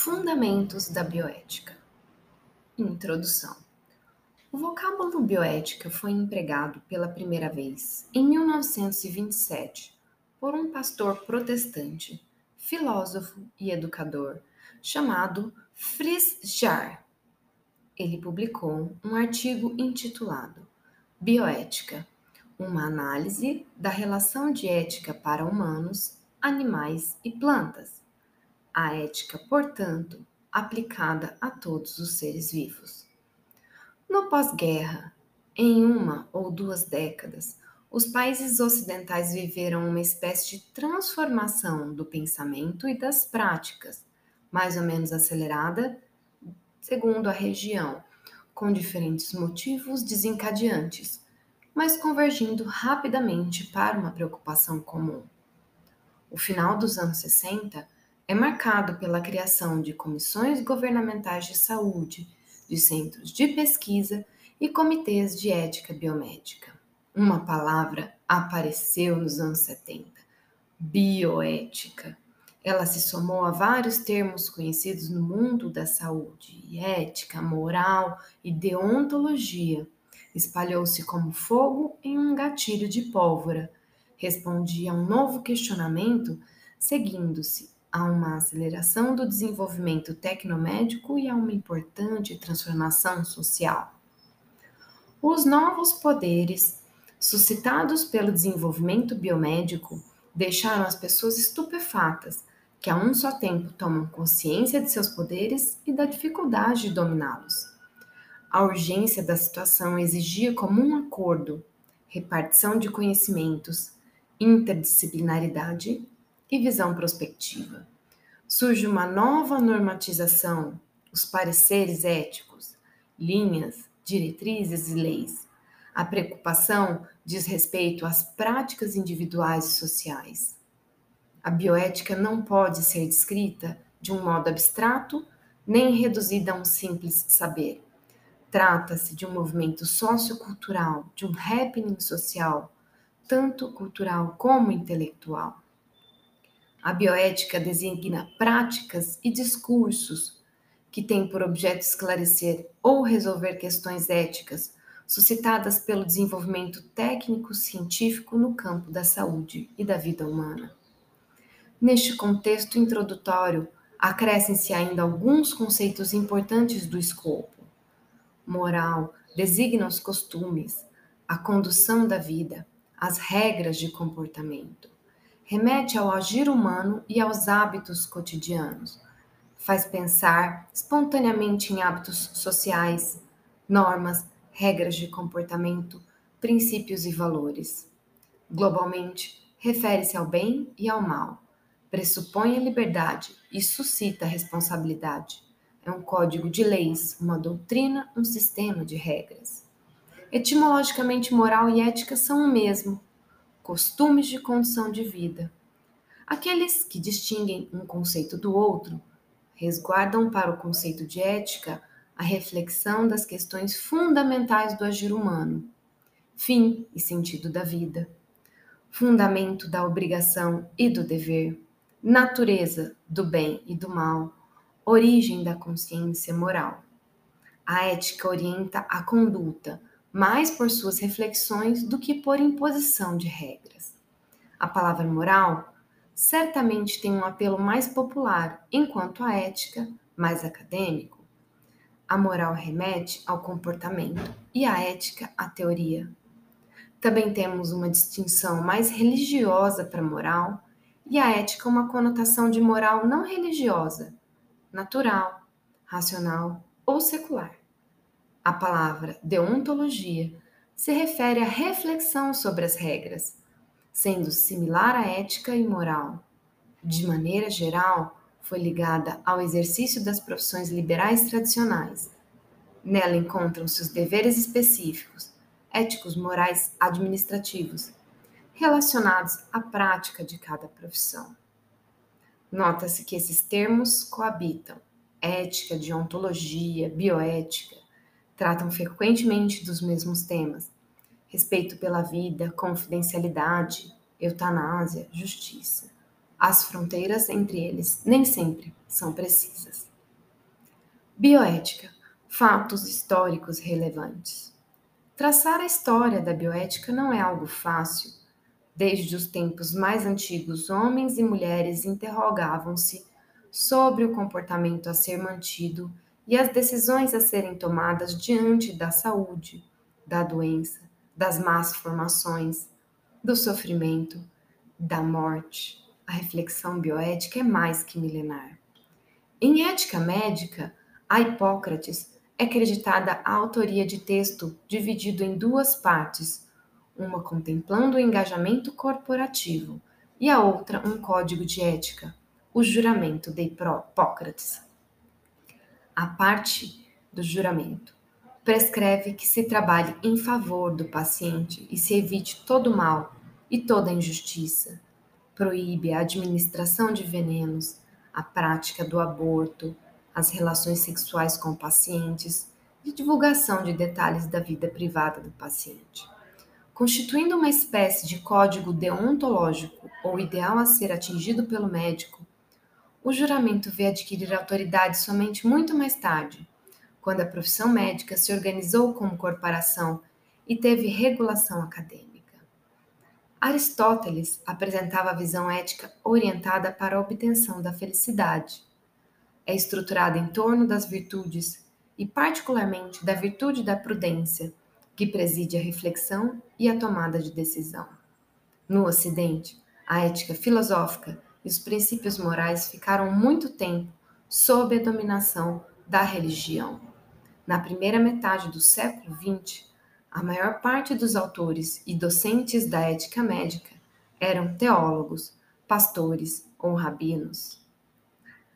Fundamentos da bioética. Introdução. O vocábulo bioética foi empregado pela primeira vez em 1927 por um pastor protestante, filósofo e educador chamado Fritz Jarr. Ele publicou um artigo intitulado Bioética, uma análise da relação de ética para humanos, animais e plantas a ética, portanto, aplicada a todos os seres vivos. No pós-guerra, em uma ou duas décadas, os países ocidentais viveram uma espécie de transformação do pensamento e das práticas, mais ou menos acelerada, segundo a região, com diferentes motivos desencadeantes, mas convergindo rapidamente para uma preocupação comum. O final dos anos 60 é marcado pela criação de comissões governamentais de saúde, de centros de pesquisa e comitês de ética biomédica. Uma palavra apareceu nos anos 70: bioética. Ela se somou a vários termos conhecidos no mundo da saúde: ética, moral e deontologia. Espalhou-se como fogo em um gatilho de pólvora. Respondia a um novo questionamento, seguindo-se a uma aceleração do desenvolvimento tecnomédico e a uma importante transformação social. Os novos poderes suscitados pelo desenvolvimento biomédico deixaram as pessoas estupefatas, que a um só tempo tomam consciência de seus poderes e da dificuldade de dominá-los. A urgência da situação exigia comum acordo, repartição de conhecimentos, interdisciplinaridade e visão prospectiva. Surge uma nova normatização, os pareceres éticos, linhas, diretrizes e leis. A preocupação diz respeito às práticas individuais e sociais. A bioética não pode ser descrita de um modo abstrato nem reduzida a um simples saber. Trata-se de um movimento sociocultural, de um happening social, tanto cultural como intelectual. A bioética designa práticas e discursos que têm por objeto esclarecer ou resolver questões éticas suscitadas pelo desenvolvimento técnico-científico no campo da saúde e da vida humana. Neste contexto introdutório, acrescem-se ainda alguns conceitos importantes do escopo. Moral designa os costumes, a condução da vida, as regras de comportamento remete ao agir humano e aos hábitos cotidianos. Faz pensar espontaneamente em hábitos sociais, normas, regras de comportamento, princípios e valores. Globalmente, refere-se ao bem e ao mal, pressupõe a liberdade e suscita a responsabilidade. É um código de leis, uma doutrina, um sistema de regras. Etimologicamente, moral e ética são o mesmo, costumes de condição de vida. Aqueles que distinguem um conceito do outro resguardam para o conceito de ética a reflexão das questões fundamentais do agir humano, fim e sentido da vida, fundamento da obrigação e do dever, natureza do bem e do mal, origem da consciência moral. A ética orienta a conduta, mais por suas reflexões do que por imposição de regras. A palavra moral certamente tem um apelo mais popular, enquanto a ética, mais acadêmico. A moral remete ao comportamento e a ética à teoria. Também temos uma distinção mais religiosa para moral e a ética uma conotação de moral não religiosa, natural, racional ou secular. A palavra deontologia se refere à reflexão sobre as regras, sendo similar à ética e moral. De maneira geral, foi ligada ao exercício das profissões liberais tradicionais. Nela encontram-se os deveres específicos, éticos, morais, administrativos, relacionados à prática de cada profissão. Nota-se que esses termos coabitam ética, deontologia, bioética, tratam frequentemente dos mesmos temas: respeito pela vida, confidencialidade, eutanásia, justiça. As fronteiras entre eles nem sempre são precisas. Bioética fatos históricos relevantes. Traçar a história da bioética não é algo fácil. Desde os tempos mais antigos, homens e mulheres interrogavam-se sobre o comportamento a ser mantido e as decisões a serem tomadas diante da saúde, da doença, das más formações, do sofrimento, da morte. A reflexão bioética é mais que milenar. Em ética médica, a Hipócrates é acreditada a autoria de texto dividido em duas partes, uma contemplando o engajamento corporativo e a outra um código de ética, o juramento de Hipócrates. A parte do juramento prescreve que se trabalhe em favor do paciente e se evite todo mal e toda injustiça. Proíbe a administração de venenos, a prática do aborto, as relações sexuais com pacientes e divulgação de detalhes da vida privada do paciente. Constituindo uma espécie de código deontológico ou ideal a ser atingido pelo médico, o juramento veio adquirir autoridade somente muito mais tarde, quando a profissão médica se organizou como corporação e teve regulação acadêmica. Aristóteles apresentava a visão ética orientada para a obtenção da felicidade é estruturada em torno das virtudes e, particularmente, da virtude da prudência, que preside a reflexão e a tomada de decisão. No Ocidente, a ética filosófica e os princípios morais ficaram muito tempo sob a dominação da religião. Na primeira metade do século XX, a maior parte dos autores e docentes da ética médica eram teólogos, pastores ou rabinos.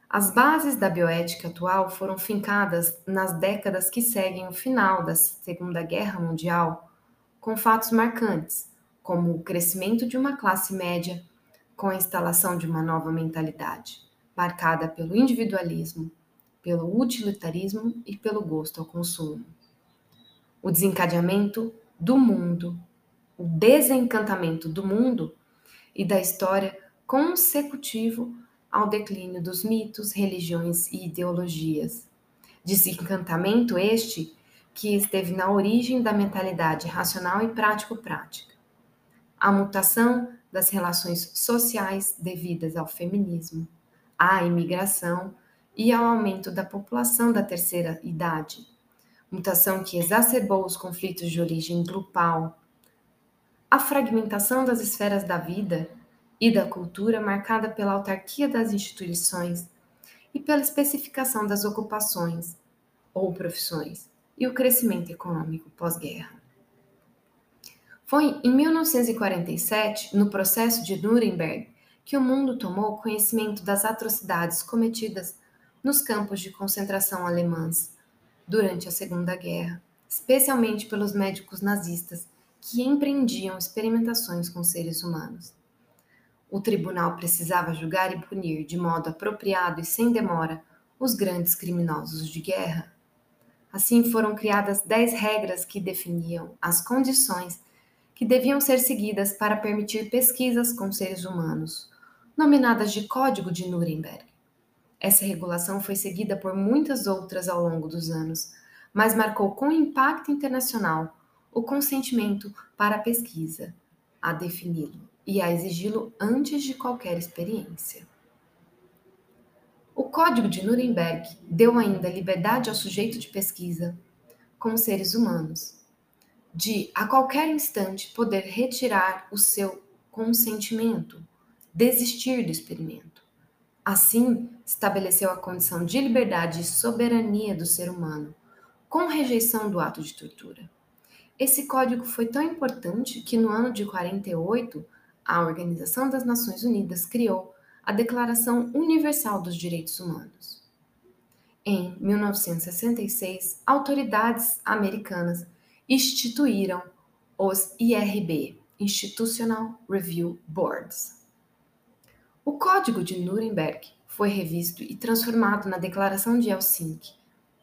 As bases da bioética atual foram fincadas nas décadas que seguem o final da Segunda Guerra Mundial, com fatos marcantes, como o crescimento de uma classe média com a instalação de uma nova mentalidade, marcada pelo individualismo, pelo utilitarismo e pelo gosto ao consumo. O desencadeamento do mundo, o desencantamento do mundo e da história consecutivo ao declínio dos mitos, religiões e ideologias. Desencantamento este que esteve na origem da mentalidade racional e prático-prática. A mutação das relações sociais devidas ao feminismo, à imigração e ao aumento da população da terceira idade. Mutação que exacerbou os conflitos de origem grupal. A fragmentação das esferas da vida e da cultura marcada pela autarquia das instituições e pela especificação das ocupações ou profissões e o crescimento econômico pós-guerra. Foi em 1947, no processo de Nuremberg, que o mundo tomou conhecimento das atrocidades cometidas nos campos de concentração alemãs durante a Segunda Guerra, especialmente pelos médicos nazistas que empreendiam experimentações com seres humanos. O tribunal precisava julgar e punir de modo apropriado e sem demora os grandes criminosos de guerra. Assim foram criadas dez regras que definiam as condições que deviam ser seguidas para permitir pesquisas com seres humanos, nominadas de Código de Nuremberg. Essa regulação foi seguida por muitas outras ao longo dos anos, mas marcou com impacto internacional o consentimento para a pesquisa, a defini-lo e a exigi-lo antes de qualquer experiência. O Código de Nuremberg deu ainda liberdade ao sujeito de pesquisa, como seres humanos, de a qualquer instante poder retirar o seu consentimento, desistir do experimento. Assim, estabeleceu a condição de liberdade e soberania do ser humano, com rejeição do ato de tortura. Esse código foi tão importante que no ano de 48 a Organização das Nações Unidas criou a Declaração Universal dos Direitos Humanos. Em 1966, autoridades americanas instituíram os IRB Institutional Review Boards. O Código de Nuremberg foi revisto e transformado na Declaração de Helsinki,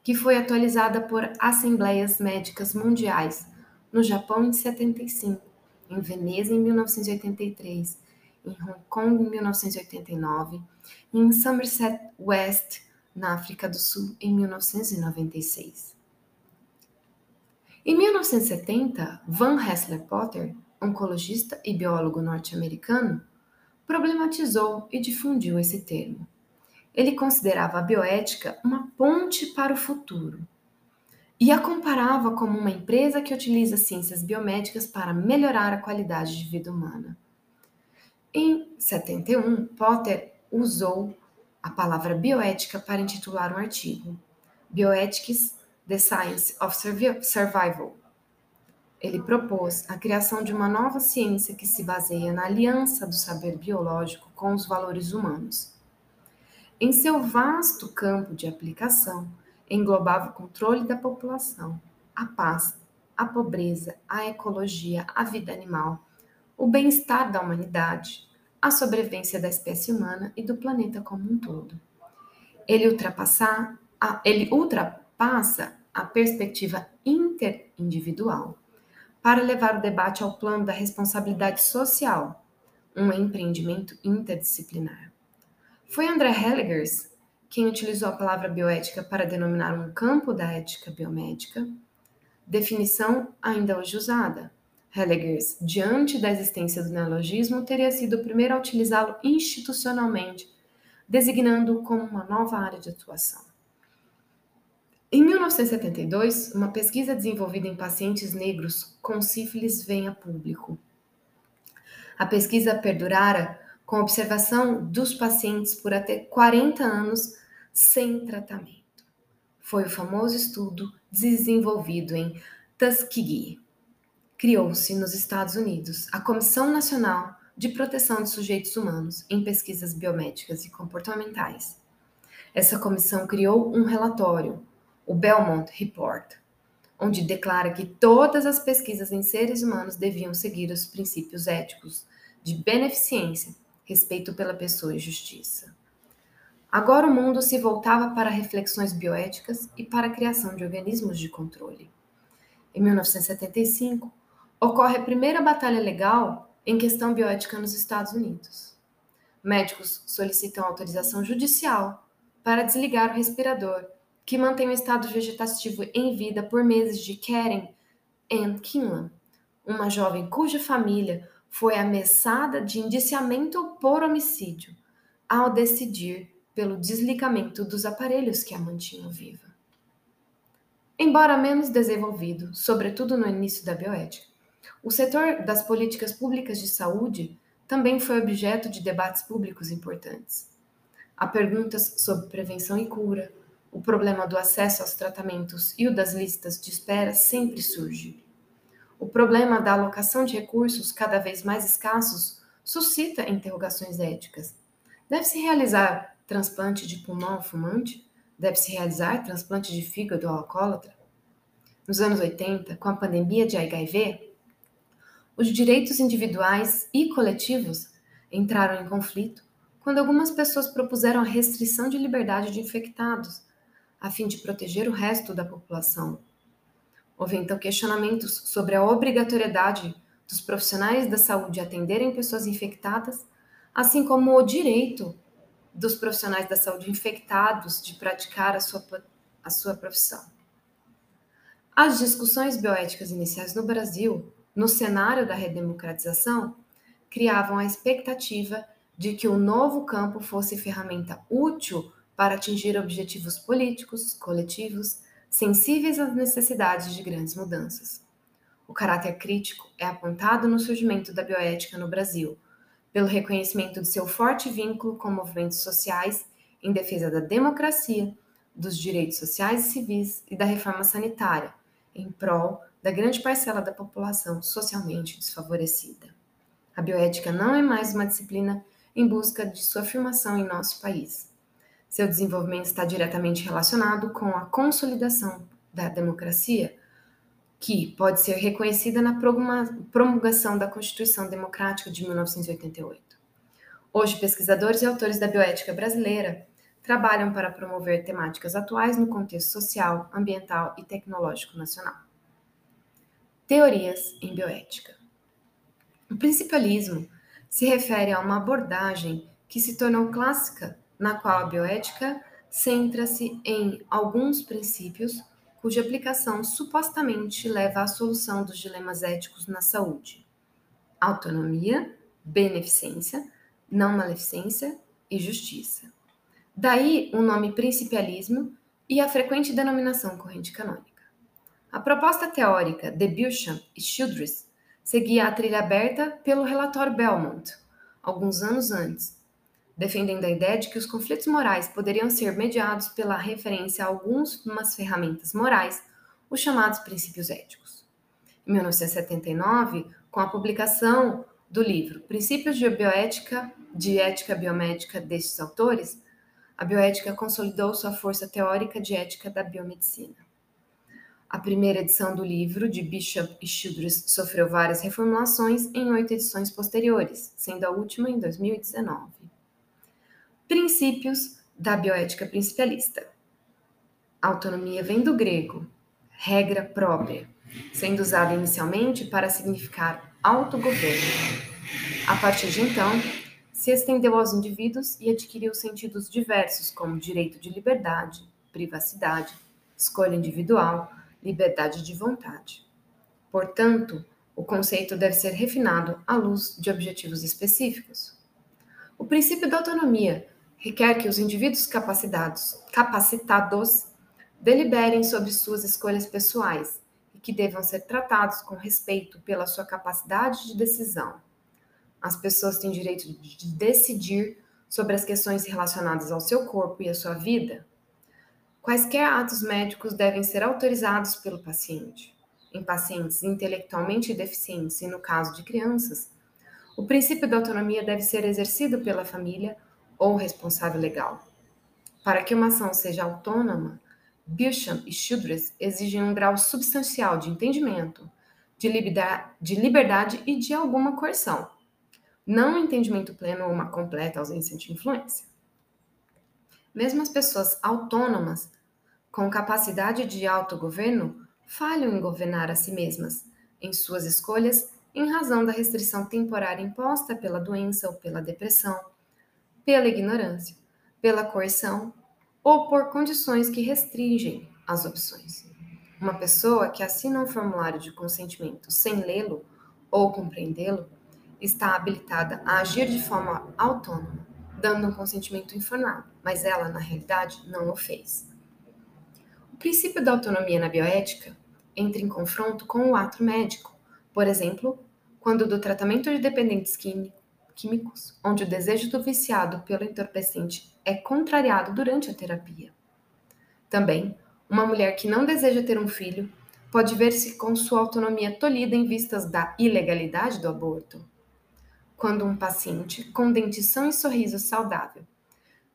que foi atualizada por assembleias médicas mundiais no Japão em 75 em Veneza em 1983, em Hong Kong em 1989 e em Somerset West na África do Sul em 1996. Em 1970, Van Hassler Potter, oncologista e biólogo norte-americano, problematizou e difundiu esse termo. Ele considerava a bioética uma ponte para o futuro e a comparava como uma empresa que utiliza ciências biomédicas para melhorar a qualidade de vida humana. Em 71, Potter usou a palavra bioética para intitular um artigo, Bioethics The Science of Survival. Ele propôs a criação de uma nova ciência que se baseia na aliança do saber biológico com os valores humanos. Em seu vasto campo de aplicação, englobava o controle da população, a paz, a pobreza, a ecologia, a vida animal, o bem-estar da humanidade, a sobrevivência da espécie humana e do planeta como um todo. Ele, ele ultrapassa a perspectiva interindividual para levar o debate ao plano da responsabilidade social, um empreendimento interdisciplinar. Foi André Helligers quem utilizou a palavra bioética para denominar um campo da ética biomédica, definição ainda hoje usada. Helligers, diante da existência do neologismo, teria sido o primeiro a utilizá-lo institucionalmente, designando-o como uma nova área de atuação. Em 1972, uma pesquisa desenvolvida em pacientes negros com sífilis vem a público. A pesquisa perdurara com observação dos pacientes por até 40 anos sem tratamento. Foi o famoso estudo desenvolvido em Tuskegee. Criou-se nos Estados Unidos a Comissão Nacional de Proteção de Sujeitos Humanos em Pesquisas Biomédicas e Comportamentais. Essa comissão criou um relatório o Belmont Report, onde declara que todas as pesquisas em seres humanos deviam seguir os princípios éticos de beneficência, respeito pela pessoa e justiça. Agora o mundo se voltava para reflexões bioéticas e para a criação de organismos de controle. Em 1975, ocorre a primeira batalha legal em questão bioética nos Estados Unidos. Médicos solicitam autorização judicial para desligar o respirador que mantém o estado vegetativo em vida por meses de Karen Ann Kinlan, uma jovem cuja família foi ameaçada de indiciamento por homicídio ao decidir pelo desligamento dos aparelhos que a mantinham viva. Embora menos desenvolvido, sobretudo no início da bioética, o setor das políticas públicas de saúde também foi objeto de debates públicos importantes. Há perguntas sobre prevenção e cura, o problema do acesso aos tratamentos e o das listas de espera sempre surge. O problema da alocação de recursos cada vez mais escassos suscita interrogações éticas. Deve-se realizar transplante de pulmão ao fumante? Deve-se realizar transplante de fígado ao alcoólatra? Nos anos 80, com a pandemia de HIV, os direitos individuais e coletivos entraram em conflito quando algumas pessoas propuseram a restrição de liberdade de infectados a fim de proteger o resto da população. Houve então questionamentos sobre a obrigatoriedade dos profissionais da saúde atenderem pessoas infectadas, assim como o direito dos profissionais da saúde infectados de praticar a sua, a sua profissão. As discussões bioéticas iniciais no Brasil, no cenário da redemocratização, criavam a expectativa de que o novo campo fosse ferramenta útil para atingir objetivos políticos, coletivos, sensíveis às necessidades de grandes mudanças. O caráter crítico é apontado no surgimento da bioética no Brasil, pelo reconhecimento de seu forte vínculo com movimentos sociais em defesa da democracia, dos direitos sociais e civis e da reforma sanitária, em prol da grande parcela da população socialmente desfavorecida. A bioética não é mais uma disciplina em busca de sua afirmação em nosso país seu desenvolvimento está diretamente relacionado com a consolidação da democracia, que pode ser reconhecida na promulgação da Constituição Democrática de 1988. Hoje, pesquisadores e autores da bioética brasileira trabalham para promover temáticas atuais no contexto social, ambiental e tecnológico nacional. Teorias em bioética. O principalismo se refere a uma abordagem que se tornou clássica na qual a bioética centra-se em alguns princípios cuja aplicação supostamente leva à solução dos dilemas éticos na saúde: autonomia, beneficência, não maleficência e justiça. Daí o nome principialismo e a frequente denominação corrente canônica. A proposta teórica de Beauchamp e Childress seguia a trilha aberta pelo relatório Belmont, alguns anos antes, defendendo a ideia de que os conflitos morais poderiam ser mediados pela referência a algumas ferramentas morais, os chamados princípios éticos. Em 1979, com a publicação do livro Princípios de Bioética, de Ética Biomédica destes autores, a bioética consolidou sua força teórica de ética da biomedicina. A primeira edição do livro, de Bishop e Childress, sofreu várias reformulações em oito edições posteriores, sendo a última em 2019. Princípios da bioética principalista. autonomia vem do grego, regra própria, sendo usada inicialmente para significar autogoverno. A partir de então, se estendeu aos indivíduos e adquiriu sentidos diversos como direito de liberdade, privacidade, escolha individual, liberdade de vontade. Portanto, o conceito deve ser refinado à luz de objetivos específicos. O princípio da autonomia requer que os indivíduos capacitados, capacitados deliberem sobre suas escolhas pessoais e que devam ser tratados com respeito pela sua capacidade de decisão. As pessoas têm direito de decidir sobre as questões relacionadas ao seu corpo e à sua vida, Quaisquer atos médicos devem ser autorizados pelo paciente. Em pacientes intelectualmente deficientes e no caso de crianças, o princípio da autonomia deve ser exercido pela família ou responsável legal. Para que uma ação seja autônoma, Beauchamp e Childress exigem um grau substancial de entendimento, de liberdade e de alguma coerção, não um entendimento pleno ou uma completa ausência de influência. Mesmo as pessoas autônomas, com capacidade de autogoverno, falham em governar a si mesmas, em suas escolhas, em razão da restrição temporária imposta pela doença ou pela depressão, pela ignorância, pela coerção ou por condições que restringem as opções. Uma pessoa que assina um formulário de consentimento sem lê-lo ou compreendê-lo está habilitada a agir de forma autônoma dando um consentimento informado, mas ela, na realidade, não o fez. O princípio da autonomia na bioética entra em confronto com o ato médico, por exemplo, quando do tratamento de dependentes químicos, onde o desejo do viciado pelo entorpecente é contrariado durante a terapia. Também, uma mulher que não deseja ter um filho pode ver-se com sua autonomia tolhida em vistas da ilegalidade do aborto quando um paciente com dentição e sorriso saudável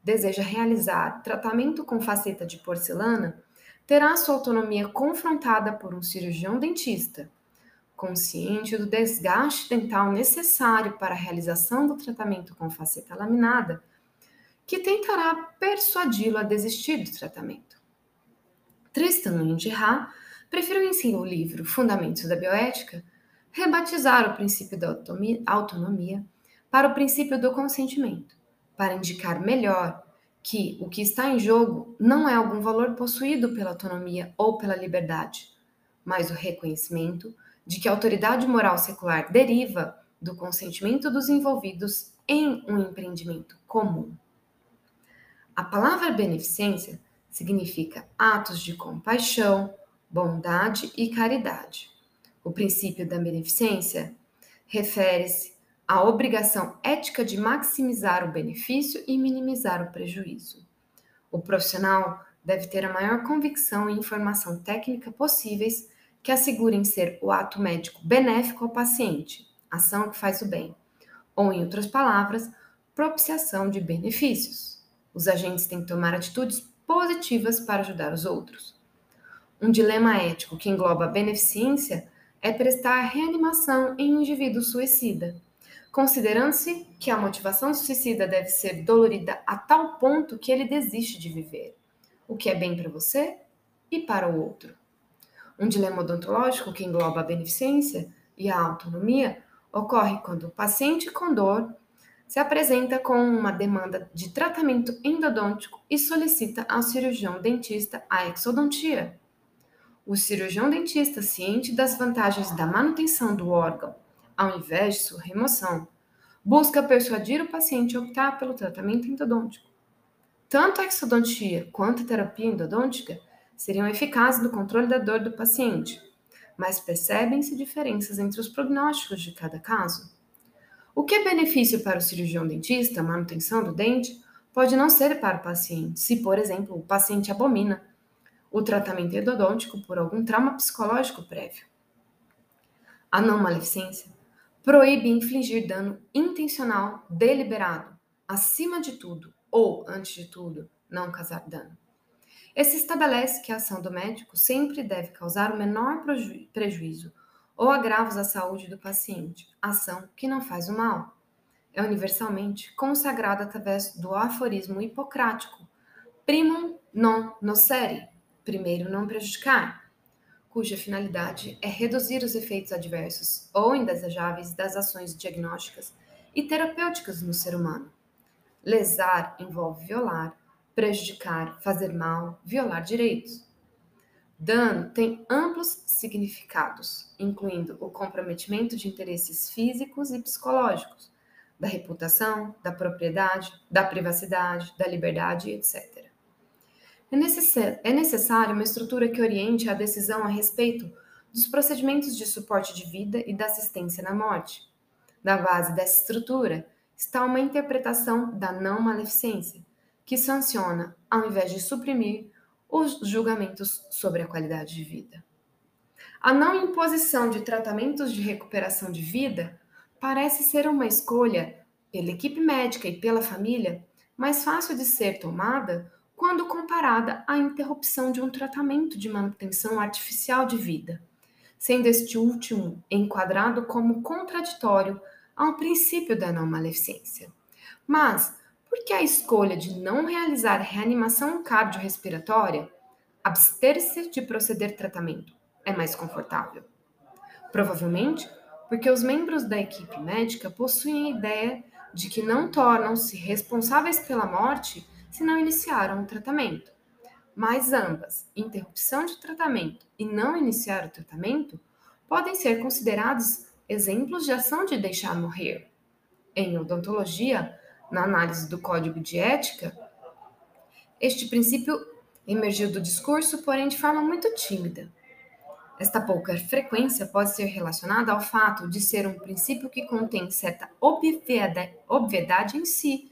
deseja realizar tratamento com faceta de porcelana, terá sua autonomia confrontada por um cirurgião dentista, consciente do desgaste dental necessário para a realização do tratamento com faceta laminada, que tentará persuadi-lo a desistir do tratamento. Tristan Gerard preferiu em seu livro Fundamentos da Bioética rebatizar o princípio da autonomia para o princípio do consentimento, para indicar melhor que o que está em jogo não é algum valor possuído pela autonomia ou pela liberdade, mas o reconhecimento de que a autoridade moral secular deriva do consentimento dos envolvidos em um empreendimento comum. A palavra beneficência significa atos de compaixão, bondade e caridade. O princípio da beneficência refere-se à obrigação ética de maximizar o benefício e minimizar o prejuízo. O profissional deve ter a maior convicção e informação técnica possíveis que assegurem ser o ato médico benéfico ao paciente, ação que faz o bem, ou, em outras palavras, propiciação de benefícios. Os agentes têm que tomar atitudes positivas para ajudar os outros. Um dilema ético que engloba a beneficência é prestar reanimação em um indivíduo suicida, considerando-se que a motivação suicida deve ser dolorida a tal ponto que ele desiste de viver, o que é bem para você e para o outro. Um dilema odontológico que engloba a beneficência e a autonomia ocorre quando o paciente com dor se apresenta com uma demanda de tratamento endodôntico e solicita ao cirurgião dentista a exodontia. O cirurgião dentista, ciente das vantagens da manutenção do órgão, ao invés de sua remoção, busca persuadir o paciente a optar pelo tratamento endodôntico. Tanto a exodontia quanto a terapia endodôntica seriam eficazes no controle da dor do paciente, mas percebem-se diferenças entre os prognósticos de cada caso. O que é benefício para o cirurgião dentista, manutenção do dente, pode não ser para o paciente, se, por exemplo, o paciente abomina o tratamento endodôntico por algum trauma psicológico prévio. A não maleficência proíbe infligir dano intencional deliberado, acima de tudo, ou, antes de tudo, não causar dano. Esse estabelece que a ação do médico sempre deve causar o menor prejuízo ou agravos à saúde do paciente, ação que não faz o mal. É universalmente consagrada através do aforismo hipocrático primum non nocere, primeiro não prejudicar, cuja finalidade é reduzir os efeitos adversos ou indesejáveis das ações diagnósticas e terapêuticas no ser humano. Lesar envolve violar, prejudicar, fazer mal, violar direitos. Dano tem amplos significados, incluindo o comprometimento de interesses físicos e psicológicos, da reputação, da propriedade, da privacidade, da liberdade, etc. É, é necessário uma estrutura que oriente a decisão a respeito dos procedimentos de suporte de vida e da assistência na morte. Na base dessa estrutura está uma interpretação da não maleficência, que sanciona, ao invés de suprimir, os julgamentos sobre a qualidade de vida. A não imposição de tratamentos de recuperação de vida parece ser uma escolha, pela equipe médica e pela família, mais fácil de ser tomada quando comparada à interrupção de um tratamento de manutenção artificial de vida, sendo este último enquadrado como contraditório ao princípio da não maleficência. Mas, porque a escolha de não realizar reanimação cardiorrespiratória, abster-se de proceder tratamento, é mais confortável. Provavelmente porque os membros da equipe médica possuem a ideia de que não tornam-se responsáveis pela morte se não iniciaram o tratamento. Mas ambas, interrupção de tratamento e não iniciar o tratamento, podem ser considerados exemplos de ação de deixar morrer. Em odontologia, na análise do código de ética, este princípio emergiu do discurso, porém de forma muito tímida. Esta pouca frequência pode ser relacionada ao fato de ser um princípio que contém certa obviedade em si,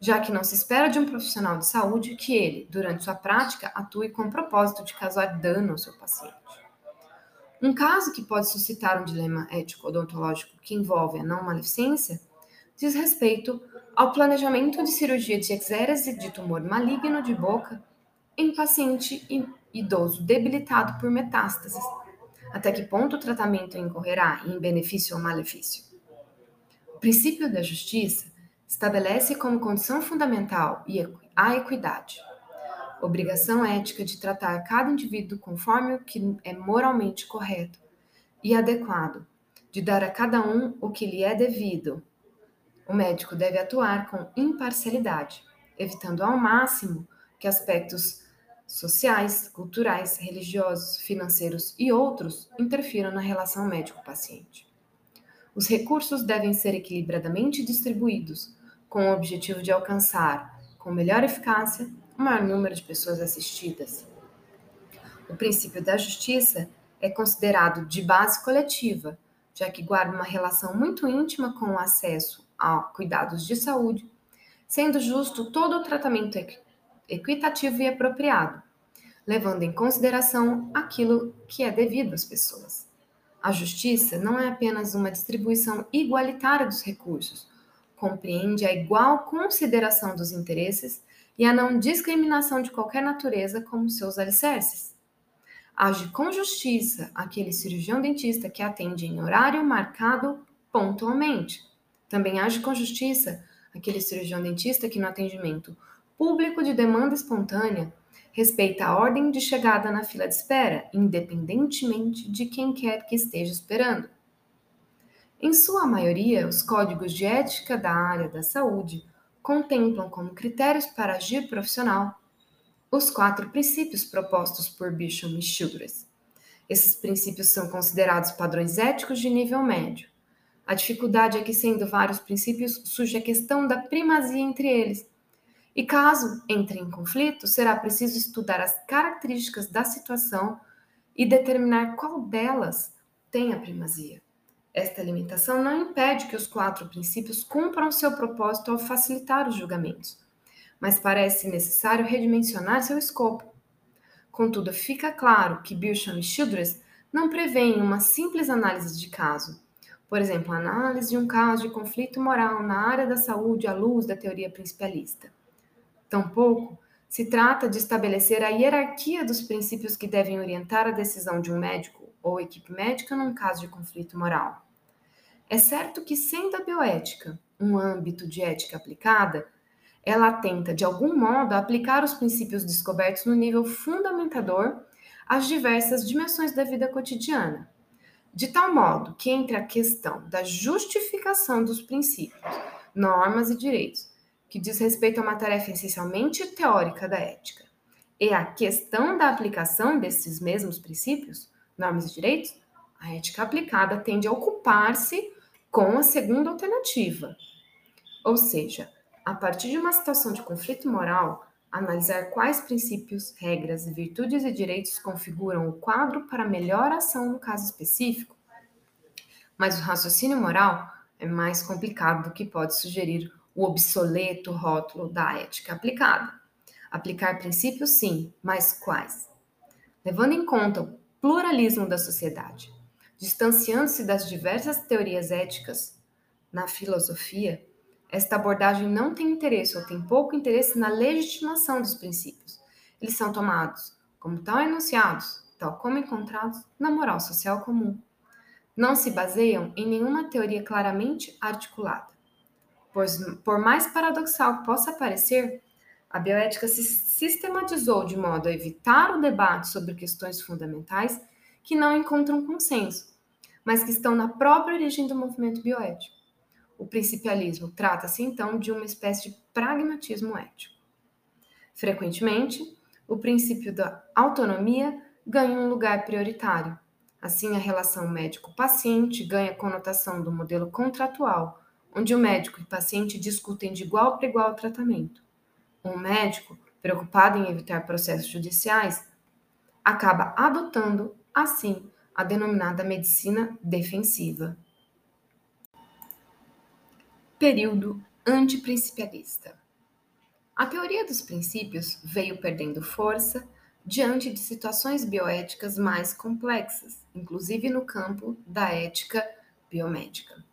já que não se espera de um profissional de saúde que ele, durante sua prática, atue com o propósito de causar dano ao seu paciente. Um caso que pode suscitar um dilema ético-odontológico que envolve a não maleficência diz respeito ao planejamento de cirurgia de exérese de tumor maligno de boca em paciente idoso debilitado por metástases. Até que ponto o tratamento incorrerá em benefício ou malefício? O princípio da justiça estabelece como condição fundamental a equidade, obrigação ética de tratar cada indivíduo conforme o que é moralmente correto e adequado, de dar a cada um o que lhe é devido, o médico deve atuar com imparcialidade, evitando ao máximo que aspectos sociais, culturais, religiosos, financeiros e outros interfiram na relação médico-paciente. Os recursos devem ser equilibradamente distribuídos, com o objetivo de alcançar, com melhor eficácia, o maior número de pessoas assistidas. O princípio da justiça é considerado de base coletiva, já que guarda uma relação muito íntima com o acesso a cuidados de saúde, sendo justo todo o tratamento equitativo e apropriado, levando em consideração aquilo que é devido às pessoas. A justiça não é apenas uma distribuição igualitária dos recursos, compreende a igual consideração dos interesses e a não discriminação de qualquer natureza como seus alicerces. Age com justiça aquele cirurgião dentista que atende em horário marcado pontualmente, também age com justiça aquele cirurgião dentista que, no atendimento público de demanda espontânea, respeita a ordem de chegada na fila de espera, independentemente de quem quer que esteja esperando. Em sua maioria, os códigos de ética da área da saúde contemplam como critérios para agir profissional os quatro princípios propostos por Bishop e Childress. Esses princípios são considerados padrões éticos de nível médio. A dificuldade é que, sendo vários princípios, surge a questão da primazia entre eles. E caso entrem em conflito, será preciso estudar as características da situação e determinar qual delas tem a primazia. Esta limitação não impede que os quatro princípios cumpram seu propósito ao facilitar os julgamentos, mas parece necessário redimensionar seu escopo. Contudo, fica claro que Bircham e Childress não prevêem uma simples análise de caso. Por exemplo, análise de um caso de conflito moral na área da saúde à luz da teoria principalista. Tampouco se trata de estabelecer a hierarquia dos princípios que devem orientar a decisão de um médico ou equipe médica num caso de conflito moral. É certo que, sendo a bioética um âmbito de ética aplicada, ela tenta, de algum modo, aplicar os princípios descobertos no nível fundamentador às diversas dimensões da vida cotidiana, de tal modo que entre a questão da justificação dos princípios, normas e direitos, que diz respeito a uma tarefa essencialmente teórica da ética, e a questão da aplicação desses mesmos princípios, normas e direitos, a ética aplicada tende a ocupar-se com a segunda alternativa. Ou seja, a partir de uma situação de conflito moral, analisar quais princípios, regras, virtudes e direitos configuram o quadro para melhor ação no caso específico. Mas o raciocínio moral é mais complicado do que pode sugerir o obsoleto rótulo da ética aplicada. Aplicar princípios, sim, mas quais? Levando em conta pluralismo da sociedade. Distanciando-se das diversas teorias éticas na filosofia, esta abordagem não tem interesse ou tem pouco interesse na legitimação dos princípios. Eles são tomados como tal enunciados, tal como encontrados na moral social comum. Não se baseiam em nenhuma teoria claramente articulada. Pois, por mais paradoxal que possa parecer, a bioética se sistematizou de modo a evitar o debate sobre questões fundamentais que não encontram consenso, mas que estão na própria origem do movimento bioético. O principialismo trata-se então de uma espécie de pragmatismo ético. Frequentemente, o princípio da autonomia ganha um lugar prioritário. Assim, a relação médico-paciente ganha conotação do modelo contratual, onde o médico e o paciente discutem de igual para igual o tratamento. Um médico, preocupado em evitar processos judiciais, acaba adotando, assim, a denominada medicina defensiva. Período antiprincipialista. A teoria dos princípios veio perdendo força diante de situações bioéticas mais complexas, inclusive no campo da ética biomédica.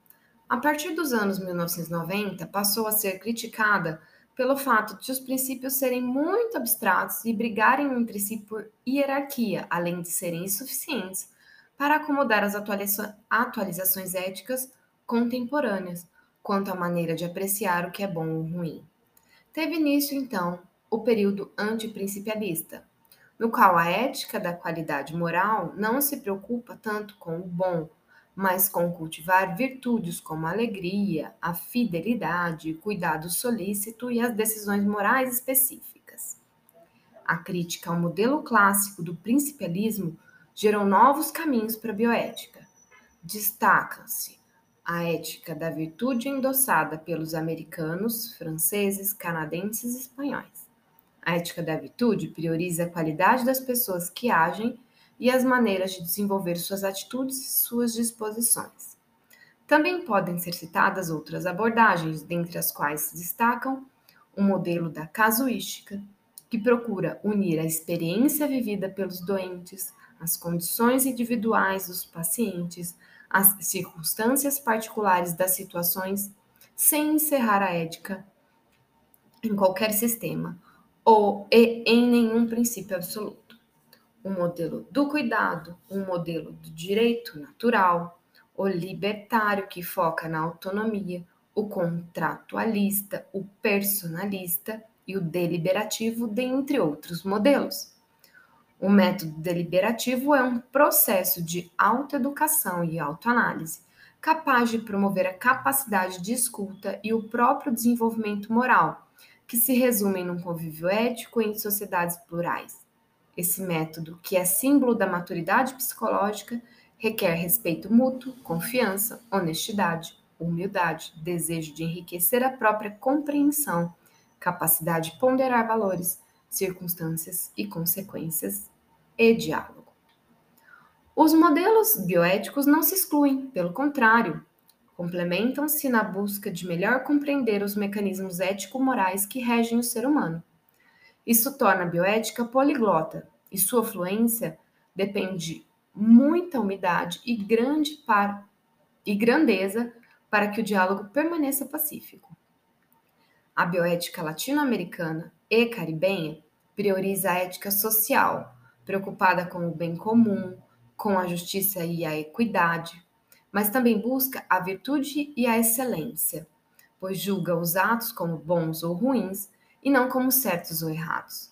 A partir dos anos 1990, passou a ser criticada pelo fato de os princípios serem muito abstratos e brigarem entre si por hierarquia, além de serem insuficientes para acomodar as atualizações éticas contemporâneas quanto à maneira de apreciar o que é bom ou ruim. Teve início, então, o período antiprincipialista, no qual a ética da qualidade moral não se preocupa tanto com o bom mas com cultivar virtudes como a alegria, a fidelidade, cuidado solícito e as decisões morais específicas. A crítica ao modelo clássico do principialismo gerou novos caminhos para a bioética. Destacam-se a ética da virtude endossada pelos americanos, franceses, canadenses e espanhóis. A ética da virtude prioriza a qualidade das pessoas que agem e as maneiras de desenvolver suas atitudes e suas disposições. Também podem ser citadas outras abordagens, dentre as quais se destacam o modelo da casuística, que procura unir a experiência vivida pelos doentes, as condições individuais dos pacientes, as circunstâncias particulares das situações, sem encerrar a ética em qualquer sistema ou em nenhum princípio absoluto um modelo do cuidado, um modelo do direito natural, o libertário que foca na autonomia, o contratualista, o personalista e o deliberativo, dentre outros modelos. O método deliberativo é um processo de autoeducação e autoanálise, capaz de promover a capacidade de escuta e o próprio desenvolvimento moral, que se resumem num convívio ético em sociedades plurais. Esse método, que é símbolo da maturidade psicológica, requer respeito mútuo, confiança, honestidade, humildade, desejo de enriquecer a própria compreensão, capacidade de ponderar valores, circunstâncias e consequências e diálogo. Os modelos bioéticos não se excluem, pelo contrário, complementam-se na busca de melhor compreender os mecanismos ético-morais que regem o ser humano. Isso torna a bioética poliglota e sua fluência depende muita umidade e grande par e grandeza para que o diálogo permaneça pacífico. A bioética latino-americana e caribenha prioriza a ética social, preocupada com o bem comum, com a justiça e a equidade, mas também busca a virtude e a excelência, pois julga os atos como bons ou ruins e não como certos ou errados.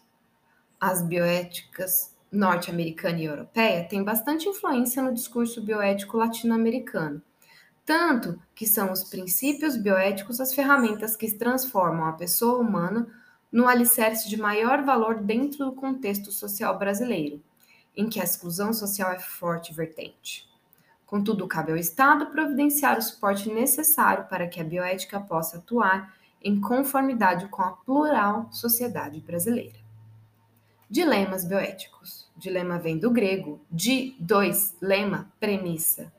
As bioéticas norte-americana e europeia têm bastante influência no discurso bioético latino-americano, tanto que são os princípios bioéticos as ferramentas que transformam a pessoa humana no alicerce de maior valor dentro do contexto social brasileiro, em que a exclusão social é forte vertente. Contudo, cabe ao Estado providenciar o suporte necessário para que a bioética possa atuar em conformidade com a plural sociedade brasileira. Dilemas bioéticos. Dilema vem do grego di, dois, lema, premissa.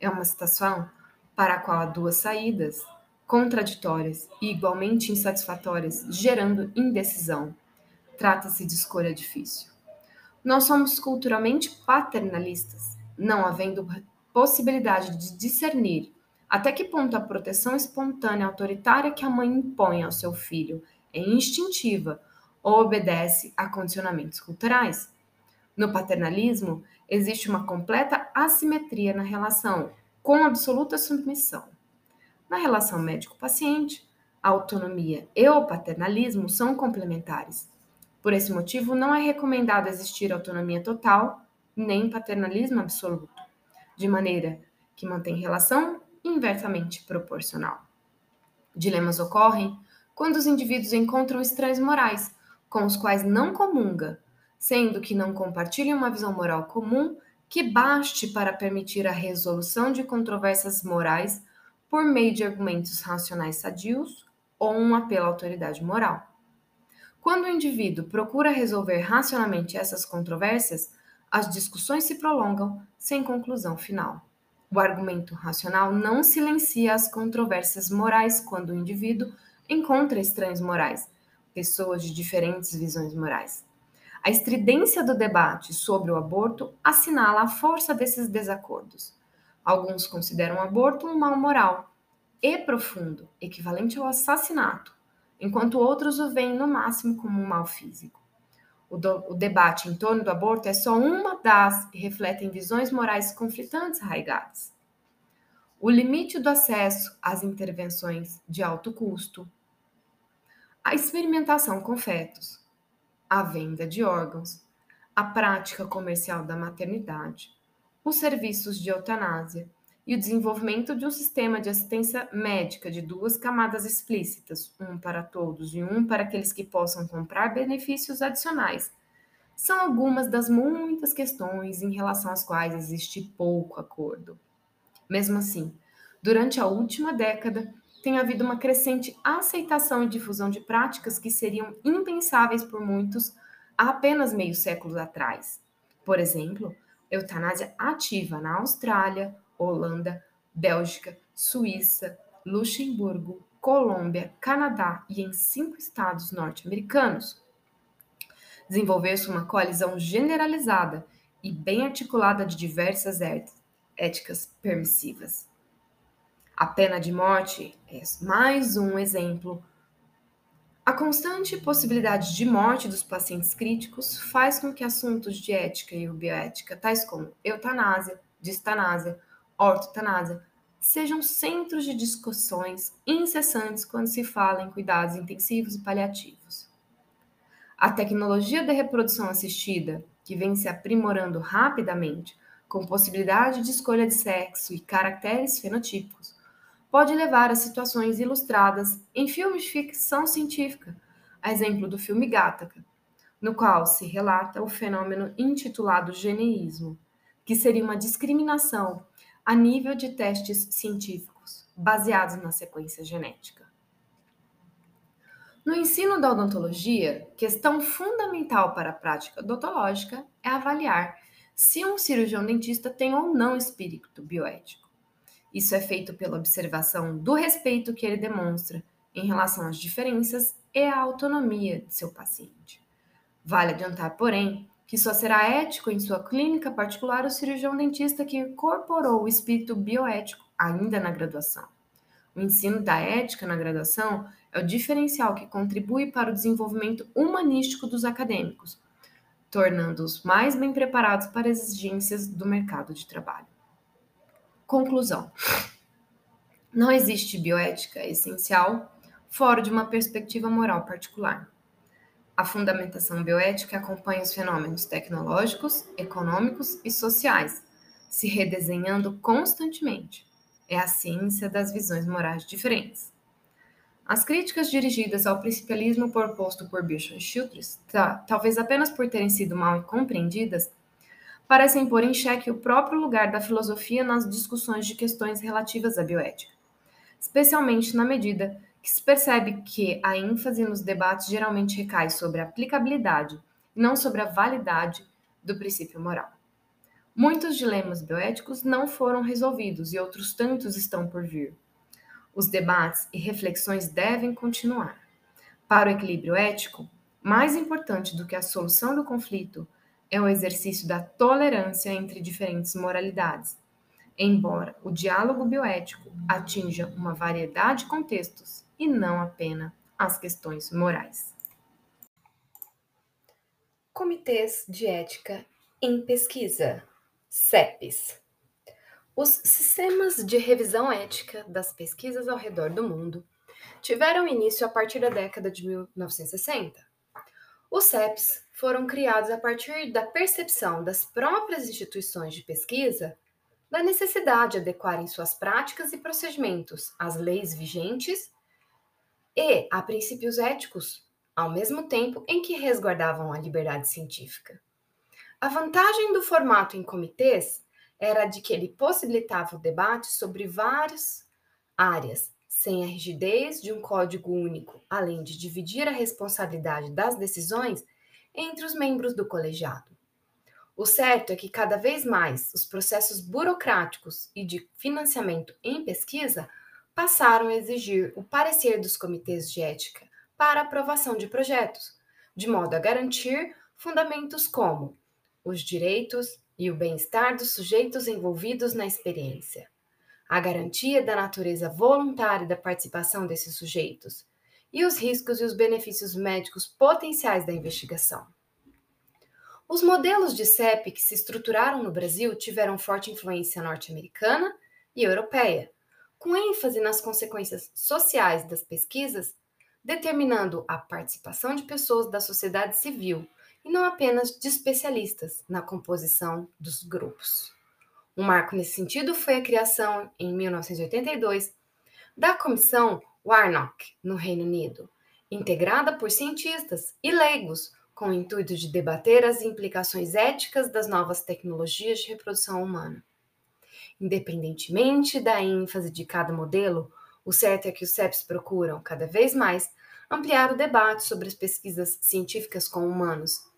É uma situação para a qual há duas saídas, contraditórias e igualmente insatisfatórias, gerando indecisão. Trata-se de escolha difícil. Nós somos culturalmente paternalistas, não havendo possibilidade de discernir até que ponto a proteção espontânea autoritária que a mãe impõe ao seu filho é instintiva ou obedece a condicionamentos culturais. No paternalismo, existe uma completa assimetria na relação, com absoluta submissão. Na relação médico-paciente, a autonomia e o paternalismo são complementares. Por esse motivo, não é recomendado existir autonomia total nem paternalismo absoluto, de maneira que mantém relação inversamente proporcional. Dilemas ocorrem quando os indivíduos encontram estranhos morais com os quais não comunga, sendo que não compartilham uma visão moral comum que baste para permitir a resolução de controvérsias morais por meio de argumentos racionais sadios ou um apelo à autoridade moral. Quando o indivíduo procura resolver racionalmente essas controvérsias, as discussões se prolongam sem conclusão final. O argumento racional não silencia as controvérsias morais quando o indivíduo encontra estranhos morais, pessoas de diferentes visões morais. A estridência do debate sobre o aborto assinala a força desses desacordos. Alguns consideram o aborto um mal moral e profundo, equivalente ao assassinato, enquanto outros o veem no máximo como um mal físico. O, do, o debate em torno do aborto é só uma das e refletem visões morais conflitantes arraigadas. O limite do acesso às intervenções de alto custo, a experimentação com fetos, a venda de órgãos, a prática comercial da maternidade, os serviços de eutanásia e o desenvolvimento de um sistema de assistência médica de duas camadas explícitas, um para todos e um para aqueles que possam comprar benefícios adicionais, são algumas das muitas questões em relação às quais existe pouco acordo. Mesmo assim, durante a última década, tem havido uma crescente aceitação e difusão de práticas que seriam impensáveis por muitos há apenas meio século atrás. Por exemplo, eutanásia ativa na Austrália, Holanda, Bélgica, Suíça, Luxemburgo, Colômbia, Canadá e em cinco estados norte-americanos. Desenvolver-se uma coalizão generalizada e bem articulada de diversas éticas permissivas. A pena de morte é mais um exemplo. A constante possibilidade de morte dos pacientes críticos faz com que assuntos de ética e bioética, tais como eutanásia, distanásia, ortotanásia, sejam centros de discussões incessantes quando se fala em cuidados intensivos e paliativos. A tecnologia da reprodução assistida, que vem se aprimorando rapidamente, com possibilidade de escolha de sexo e caracteres fenotípicos, pode levar a situações ilustradas em filmes de ficção científica, a exemplo do filme Gattaca, no qual se relata o fenômeno intitulado geneísmo, que seria uma discriminação a nível de testes científicos baseados na sequência genética. No ensino da odontologia, questão fundamental para a prática odontológica é avaliar se um cirurgião dentista tem ou não espírito bioético. Isso é feito pela observação do respeito que ele demonstra em relação às diferenças e à autonomia de seu paciente. Vale adiantar, porém, que só será ético em sua clínica particular o cirurgião dentista que incorporou o espírito bioético ainda na graduação. O ensino da ética na graduação é o diferencial que contribui para o desenvolvimento humanístico dos acadêmicos, tornando-os mais bem preparados para as exigências do mercado de trabalho. Conclusão: não existe bioética essencial fora de uma perspectiva moral particular. A fundamentação bioética acompanha os fenômenos tecnológicos, econômicos e sociais, se redesenhando constantemente. É a ciência das visões morais diferentes. As críticas dirigidas ao principalismo proposto por Birchon e Childress, talvez apenas por terem sido mal compreendidas, parecem pôr em xeque o próprio lugar da filosofia nas discussões de questões relativas à bioética, especialmente na medida que se percebe que a ênfase nos debates geralmente recai sobre a aplicabilidade não sobre a validade do princípio moral. Muitos dilemas bioéticos não foram resolvidos e outros tantos estão por vir. Os debates e reflexões devem continuar. Para o equilíbrio ético, mais importante do que a solução do conflito é o exercício da tolerância entre diferentes moralidades, embora o diálogo bioético atinja uma variedade de contextos e não apenas as questões morais. Comitês de Ética em Pesquisa, CEPs. Os sistemas de revisão ética das pesquisas ao redor do mundo tiveram início a partir da década de 1960. Os CEPs foram criados a partir da percepção das próprias instituições de pesquisa da necessidade de adequarem suas práticas e procedimentos às leis vigentes e a princípios éticos, ao mesmo tempo em que resguardavam a liberdade científica. A vantagem do formato em comitês era de que ele possibilitava o debate sobre várias áreas, sem a rigidez de um código único, além de dividir a responsabilidade das decisões entre os membros do colegiado. O certo é que cada vez mais os processos burocráticos e de financiamento em pesquisa passaram a exigir o parecer dos comitês de ética para aprovação de projetos, de modo a garantir fundamentos como os direitos e o bem-estar dos sujeitos envolvidos na experiência, a garantia da natureza voluntária da participação desses sujeitos e os riscos e os benefícios médicos potenciais da investigação. Os modelos de CEP que se estruturaram no Brasil tiveram forte influência norte-americana e europeia, com ênfase nas consequências sociais das pesquisas, determinando a participação de pessoas da sociedade civil e não apenas de especialistas na composição dos grupos. Um marco nesse sentido foi a criação, em 1982, da Comissão Warnock, no Reino Unido, integrada por cientistas e leigos com o intuito de debater as implicações éticas das novas tecnologias de reprodução humana. Independentemente da ênfase de cada modelo, o certo é que os CEPs procuram, cada vez mais, ampliar o debate sobre as pesquisas científicas com humanos,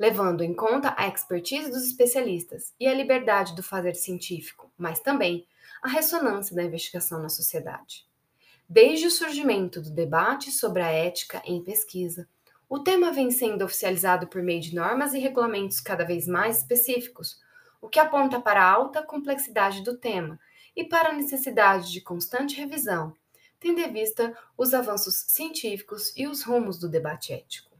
levando em conta a expertise dos especialistas e a liberdade do fazer científico, mas também a ressonância da investigação na sociedade. Desde o surgimento do debate sobre a ética em pesquisa, o tema vem sendo oficializado por meio de normas e regulamentos cada vez mais específicos, o que aponta para a alta complexidade do tema e para a necessidade de constante revisão, tendo em vista os avanços científicos e os rumos do debate ético.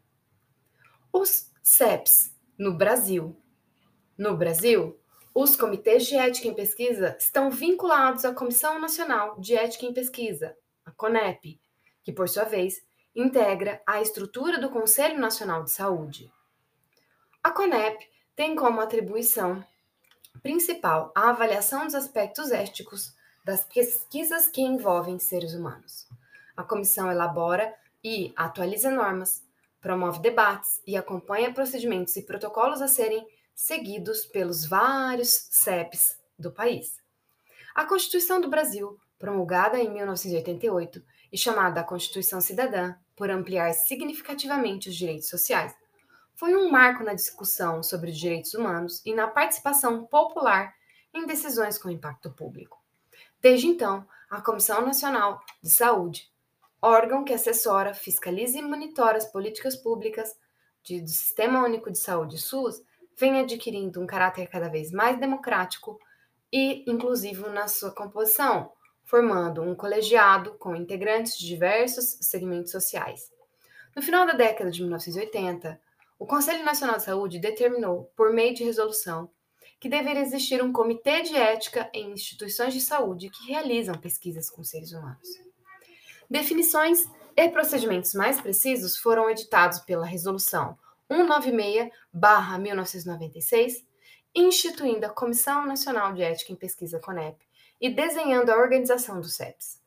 Os CEPs no Brasil. No Brasil, os comitês de ética em pesquisa estão vinculados à Comissão Nacional de Ética em Pesquisa, a CONEP, que, por sua vez, integra a estrutura do Conselho Nacional de Saúde. A CONEP tem como atribuição Principal, a avaliação dos aspectos éticos das pesquisas que envolvem seres humanos. A comissão elabora e atualiza normas, promove debates e acompanha procedimentos e protocolos a serem seguidos pelos vários CEPs do país. A Constituição do Brasil, promulgada em 1988 e chamada Constituição Cidadã, por ampliar significativamente os direitos sociais, foi um marco na discussão sobre os direitos humanos e na participação popular em decisões com impacto público. Desde então, a Comissão Nacional de Saúde, órgão que assessora, fiscaliza e monitora as políticas públicas de, do Sistema Único de Saúde SUS, vem adquirindo um caráter cada vez mais democrático e inclusivo na sua composição, formando um colegiado com integrantes de diversos segmentos sociais. No final da década de 1980, o Conselho Nacional de Saúde determinou, por meio de resolução, que deveria existir um comitê de ética em instituições de saúde que realizam pesquisas com seres humanos. Definições e procedimentos mais precisos foram editados pela Resolução 196-1996, instituindo a Comissão Nacional de Ética em Pesquisa CONEP e desenhando a organização dos CEPs.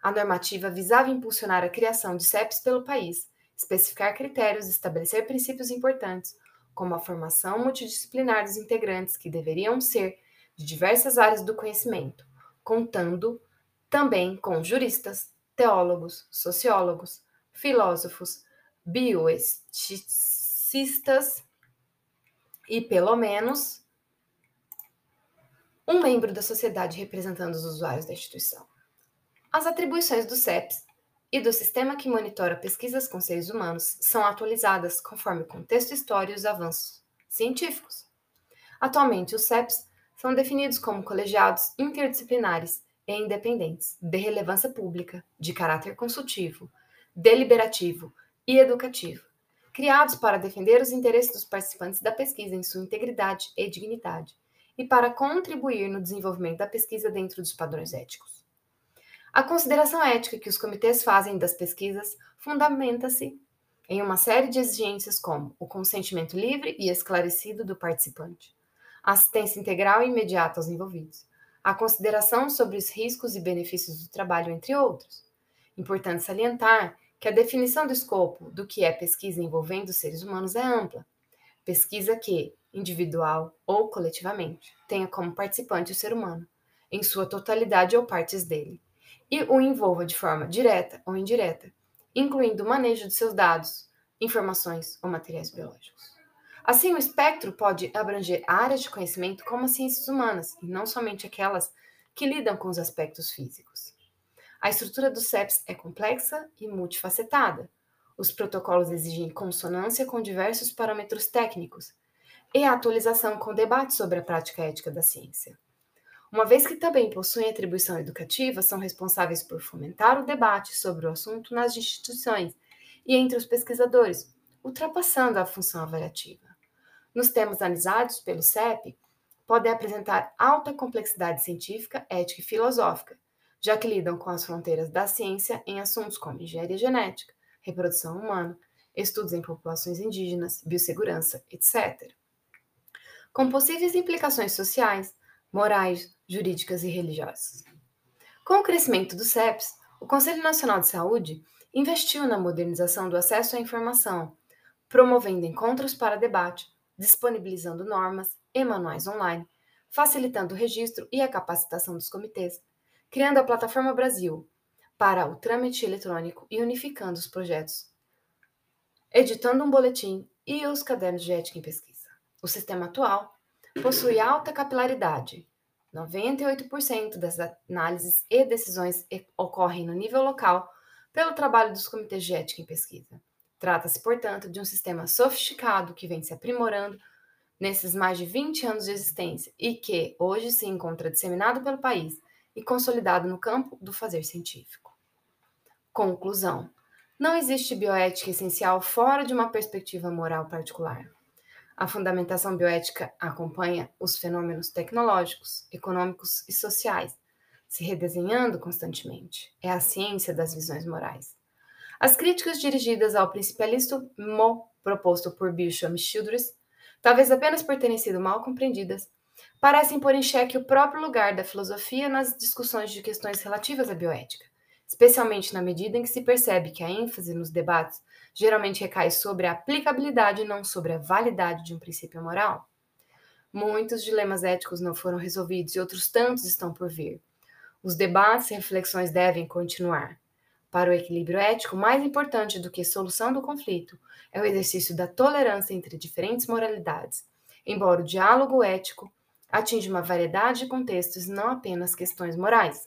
A normativa visava impulsionar a criação de CEPs pelo país especificar critérios, estabelecer princípios importantes, como a formação multidisciplinar dos integrantes, que deveriam ser de diversas áreas do conhecimento, contando também com juristas, teólogos, sociólogos, filósofos, bioesticistas e, pelo menos, um membro da sociedade representando os usuários da instituição. As atribuições do CEPS e do sistema que monitora pesquisas com seres humanos são atualizadas conforme o contexto histórico e os avanços científicos. Atualmente, os CEPs são definidos como colegiados interdisciplinares e independentes, de relevância pública, de caráter consultivo, deliberativo e educativo, criados para defender os interesses dos participantes da pesquisa em sua integridade e dignidade, e para contribuir no desenvolvimento da pesquisa dentro dos padrões éticos. A consideração ética que os comitês fazem das pesquisas fundamenta-se em uma série de exigências como o consentimento livre e esclarecido do participante, assistência integral e imediata aos envolvidos, a consideração sobre os riscos e benefícios do trabalho, entre outros. Importante salientar que a definição do escopo do que é pesquisa envolvendo seres humanos é ampla. Pesquisa que, individual ou coletivamente, tenha como participante o ser humano, em sua totalidade ou partes dele e o envolva de forma direta ou indireta, incluindo o manejo de seus dados, informações ou materiais biológicos. Assim, o espectro pode abranger áreas de conhecimento como as ciências humanas, e não somente aquelas que lidam com os aspectos físicos. A estrutura do CEPS é complexa e multifacetada. Os protocolos exigem consonância com diversos parâmetros técnicos e a atualização com debate sobre a prática ética da ciência. Uma vez que também possuem atribuição educativa, são responsáveis por fomentar o debate sobre o assunto nas instituições e entre os pesquisadores, ultrapassando a função avaliativa. Nos temas analisados pelo CEP, podem apresentar alta complexidade científica, ética e filosófica, já que lidam com as fronteiras da ciência em assuntos como engenharia genética, reprodução humana, estudos em populações indígenas, biossegurança, etc. Com possíveis implicações sociais, morais, jurídicas e religiosas. Com o crescimento do CEPS, o Conselho Nacional de Saúde investiu na modernização do acesso à informação, promovendo encontros para debate, disponibilizando normas e manuais online, facilitando o registro e a capacitação dos comitês, criando a Plataforma Brasil para o trâmite eletrônico e unificando os projetos, editando um boletim e os cadernos de ética em pesquisa. O sistema atual possui alta capilaridade, 98% das análises e decisões ocorrem no nível local pelo trabalho dos comitês de ética em pesquisa. Trata-se, portanto, de um sistema sofisticado que vem se aprimorando nesses mais de 20 anos de existência e que hoje se encontra disseminado pelo país e consolidado no campo do fazer científico. Conclusão: não existe bioética essencial fora de uma perspectiva moral particular. A fundamentação bioética acompanha os fenômenos tecnológicos, econômicos e sociais, se redesenhando constantemente. É a ciência das visões morais. As críticas dirigidas ao principalismo proposto por Bishop Childress, talvez apenas por terem sido mal compreendidas, parecem pôr em xeque o próprio lugar da filosofia nas discussões de questões relativas à bioética, especialmente na medida em que se percebe que a ênfase nos debates geralmente recai sobre a aplicabilidade e não sobre a validade de um princípio moral. Muitos dilemas éticos não foram resolvidos e outros tantos estão por vir. Os debates e reflexões devem continuar. Para o equilíbrio ético, mais importante do que solução do conflito é o exercício da tolerância entre diferentes moralidades, embora o diálogo ético atinja uma variedade de contextos não apenas questões morais.